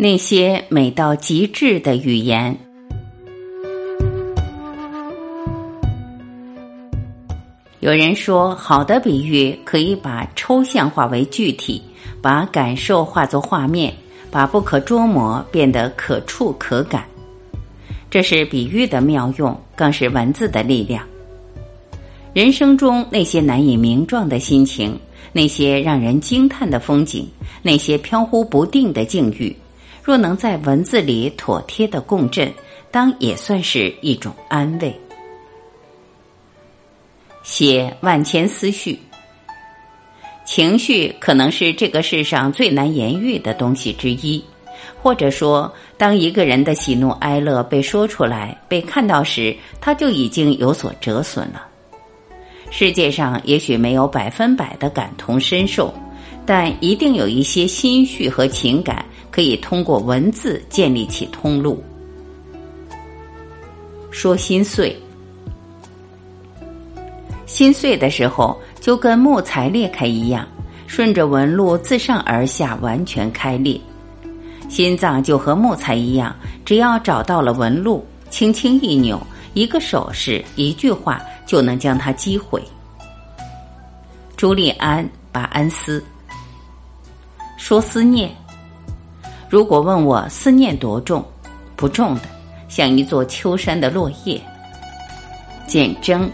那些美到极致的语言。有人说，好的比喻可以把抽象化为具体，把感受化作画面，把不可捉摸变得可触可感。这是比喻的妙用，更是文字的力量。人生中那些难以名状的心情，那些让人惊叹的风景，那些飘忽不定的境遇。若能在文字里妥帖的共振，当也算是一种安慰。写万千思绪，情绪可能是这个世上最难言喻的东西之一。或者说，当一个人的喜怒哀乐被说出来、被看到时，他就已经有所折损了。世界上也许没有百分百的感同身受，但一定有一些心绪和情感。可以通过文字建立起通路。说心碎，心碎的时候就跟木材裂开一样，顺着纹路自上而下完全开裂。心脏就和木材一样，只要找到了纹路，轻轻一扭，一个手势，一句话，就能将它击毁。朱利安·巴恩斯说思念。如果问我思念多重，不重的，像一座秋山的落叶。简征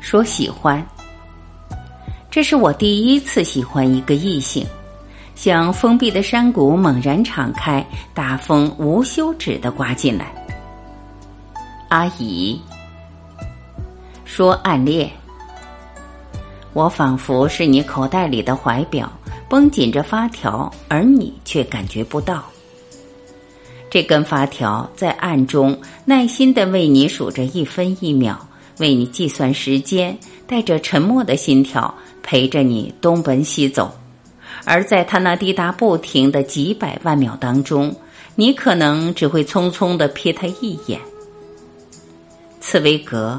说喜欢，这是我第一次喜欢一个异性，像封闭的山谷猛然敞开，大风无休止的刮进来。阿姨说暗恋，我仿佛是你口袋里的怀表。绷紧着发条，而你却感觉不到。这根发条在暗中耐心的为你数着一分一秒，为你计算时间，带着沉默的心跳陪着你东奔西走。而在他那滴答不停的几百万秒当中，你可能只会匆匆的瞥他一眼。茨威格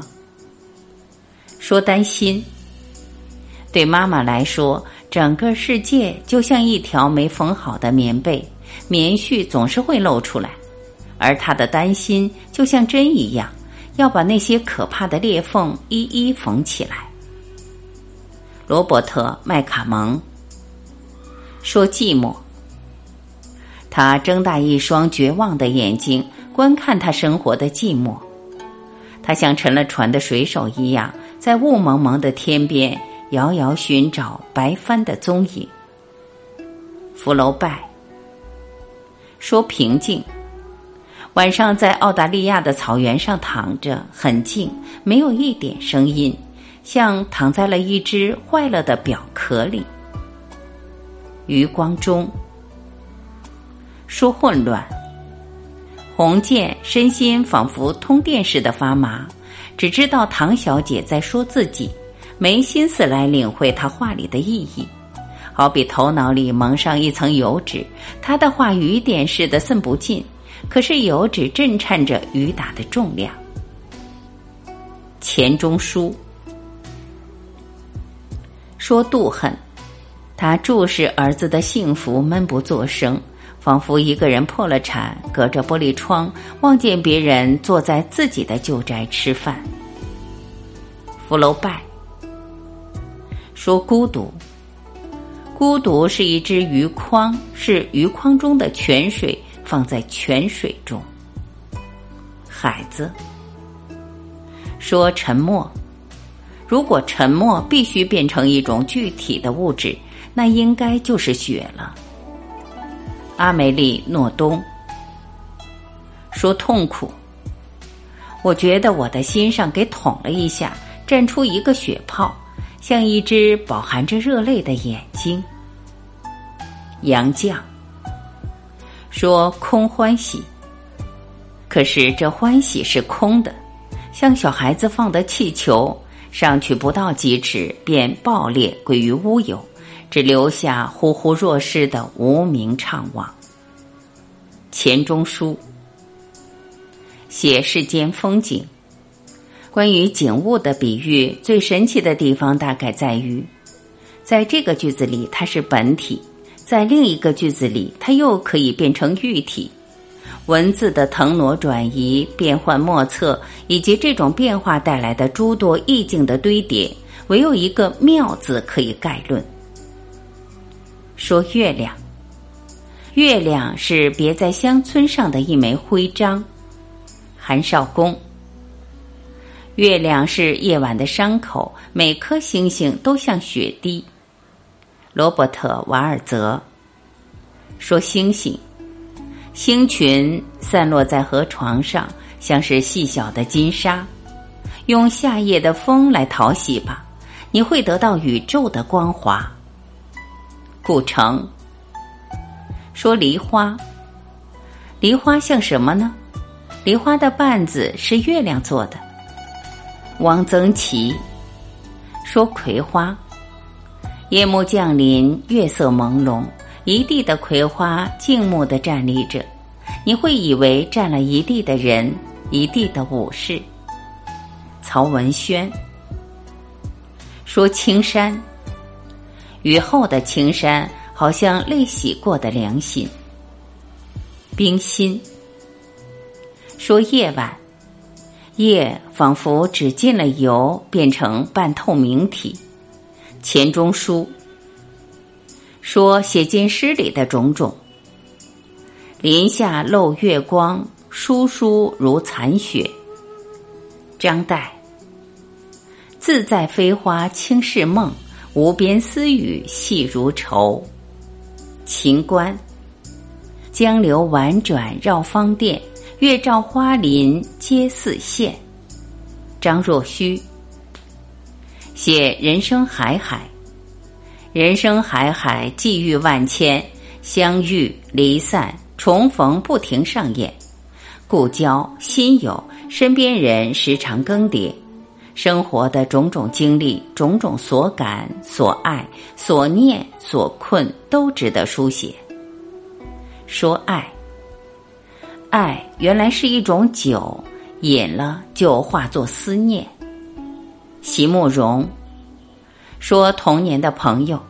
说：“担心，对妈妈来说。”整个世界就像一条没缝好的棉被，棉絮总是会露出来，而他的担心就像针一样，要把那些可怕的裂缝一一缝起来。罗伯特·麦卡蒙说：“寂寞。”他睁大一双绝望的眼睛，观看他生活的寂寞。他像沉了船的水手一样，在雾蒙蒙的天边。遥遥寻找白帆的踪影。福楼拜说：“平静。晚上在澳大利亚的草原上躺着，很静，没有一点声音，像躺在了一只坏了的表壳里。”余光中说：“混乱。”红剑身心仿佛通电似的发麻，只知道唐小姐在说自己。没心思来领会他话里的意义，好比头脑里蒙上一层油纸，他的话雨点似的渗不进。可是油纸震颤着雨打的重量。钱钟书说：“妒恨。”他注视儿子的幸福，闷不作声，仿佛一个人破了产，隔着玻璃窗望见别人坐在自己的旧宅吃饭。福楼拜。说孤独，孤独是一只鱼筐，是鱼筐中的泉水放在泉水中。孩子说沉默，如果沉默必须变成一种具体的物质，那应该就是雪了。阿梅丽诺东说痛苦，我觉得我的心上给捅了一下，绽出一个血泡。像一只饱含着热泪的眼睛。杨绛说：“空欢喜。”可是这欢喜是空的，像小孩子放的气球，上去不到几尺便爆裂归于乌有，只留下忽忽若失的无名怅望。钱钟书写世间风景。关于景物的比喻，最神奇的地方大概在于，在这个句子里它是本体，在另一个句子里，它又可以变成喻体。文字的腾挪转移、变幻莫测，以及这种变化带来的诸多意境的堆叠，唯有一个“妙”字可以概论。说月亮，月亮是别在乡村上的一枚徽章。韩少功。月亮是夜晚的伤口，每颗星星都像血滴。罗伯特·瓦尔泽说：“星星。”星群散落在河床上，像是细小的金沙。用夏夜的风来淘洗吧，你会得到宇宙的光华。古城说梨花，梨花像什么呢？梨花的瓣子是月亮做的。汪曾祺说葵花，夜幕降临，月色朦胧。一地的葵花静穆地站立着，你会以为站了一地的人，一地的武士。曹文轩说：“青山，雨后的青山，好像泪洗过的良心。”冰心说：“夜晚，夜仿佛只进了油，变成半透明体。”钱钟书。说写进诗里的种种。林下漏月光，疏疏如残雪。张岱，自在飞花轻似梦，无边丝雨细如愁。秦观，江流婉转绕芳甸，月照花林皆似霰。张若虚，写人生海海。人生海海，际遇万千，相遇离散，重逢不停上演。故交新友，身边人时常更迭，生活的种种经历、种种所感、所爱、所念、所困，都值得书写。说爱，爱原来是一种酒，饮了就化作思念。席慕容。说童年的朋友，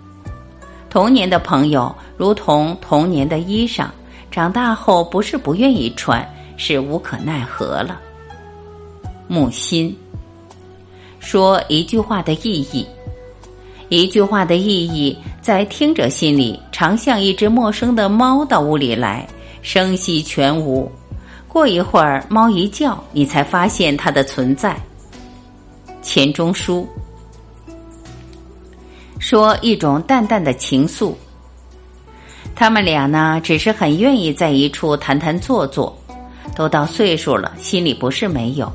童年的朋友如同童年的衣裳，长大后不是不愿意穿，是无可奈何了。木心说一句话的意义，一句话的意义，在听者心里，常像一只陌生的猫到屋里来，声息全无。过一会儿，猫一叫，你才发现它的存在。钱钟书。说一种淡淡的情愫，他们俩呢，只是很愿意在一处谈谈坐坐。都到岁数了，心里不是没有，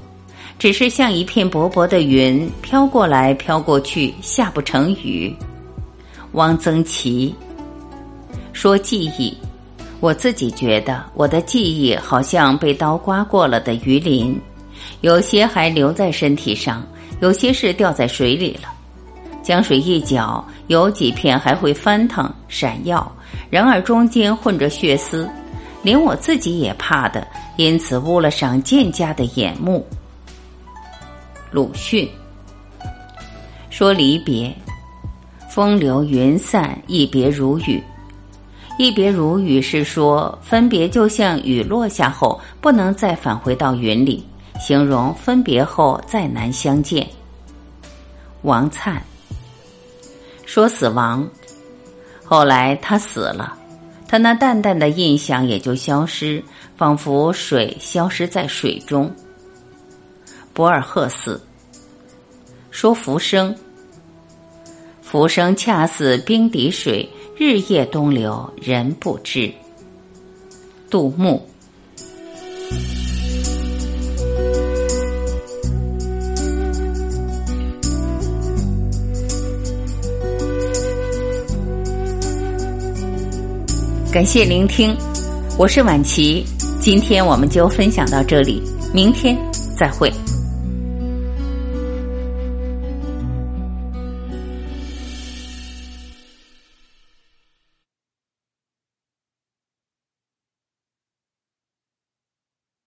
只是像一片薄薄的云，飘过来飘过去，下不成雨。汪曾祺说记忆，我自己觉得我的记忆好像被刀刮过了的鱼鳞，有些还留在身体上，有些是掉在水里了。江水一搅，有几片还会翻腾闪耀，然而中间混着血丝，连我自己也怕的，因此污了上渐佳的眼目。鲁迅说离别，风流云散，一别如雨。一别如雨是说分别就像雨落下后不能再返回到云里，形容分别后再难相见。王粲。说死亡，后来他死了，他那淡淡的印象也就消失，仿佛水消失在水中。博尔赫斯说浮生，浮生恰似冰底水，日夜东流，人不知。杜牧。感谢聆听，我是晚琪，今天我们就分享到这里，明天再会。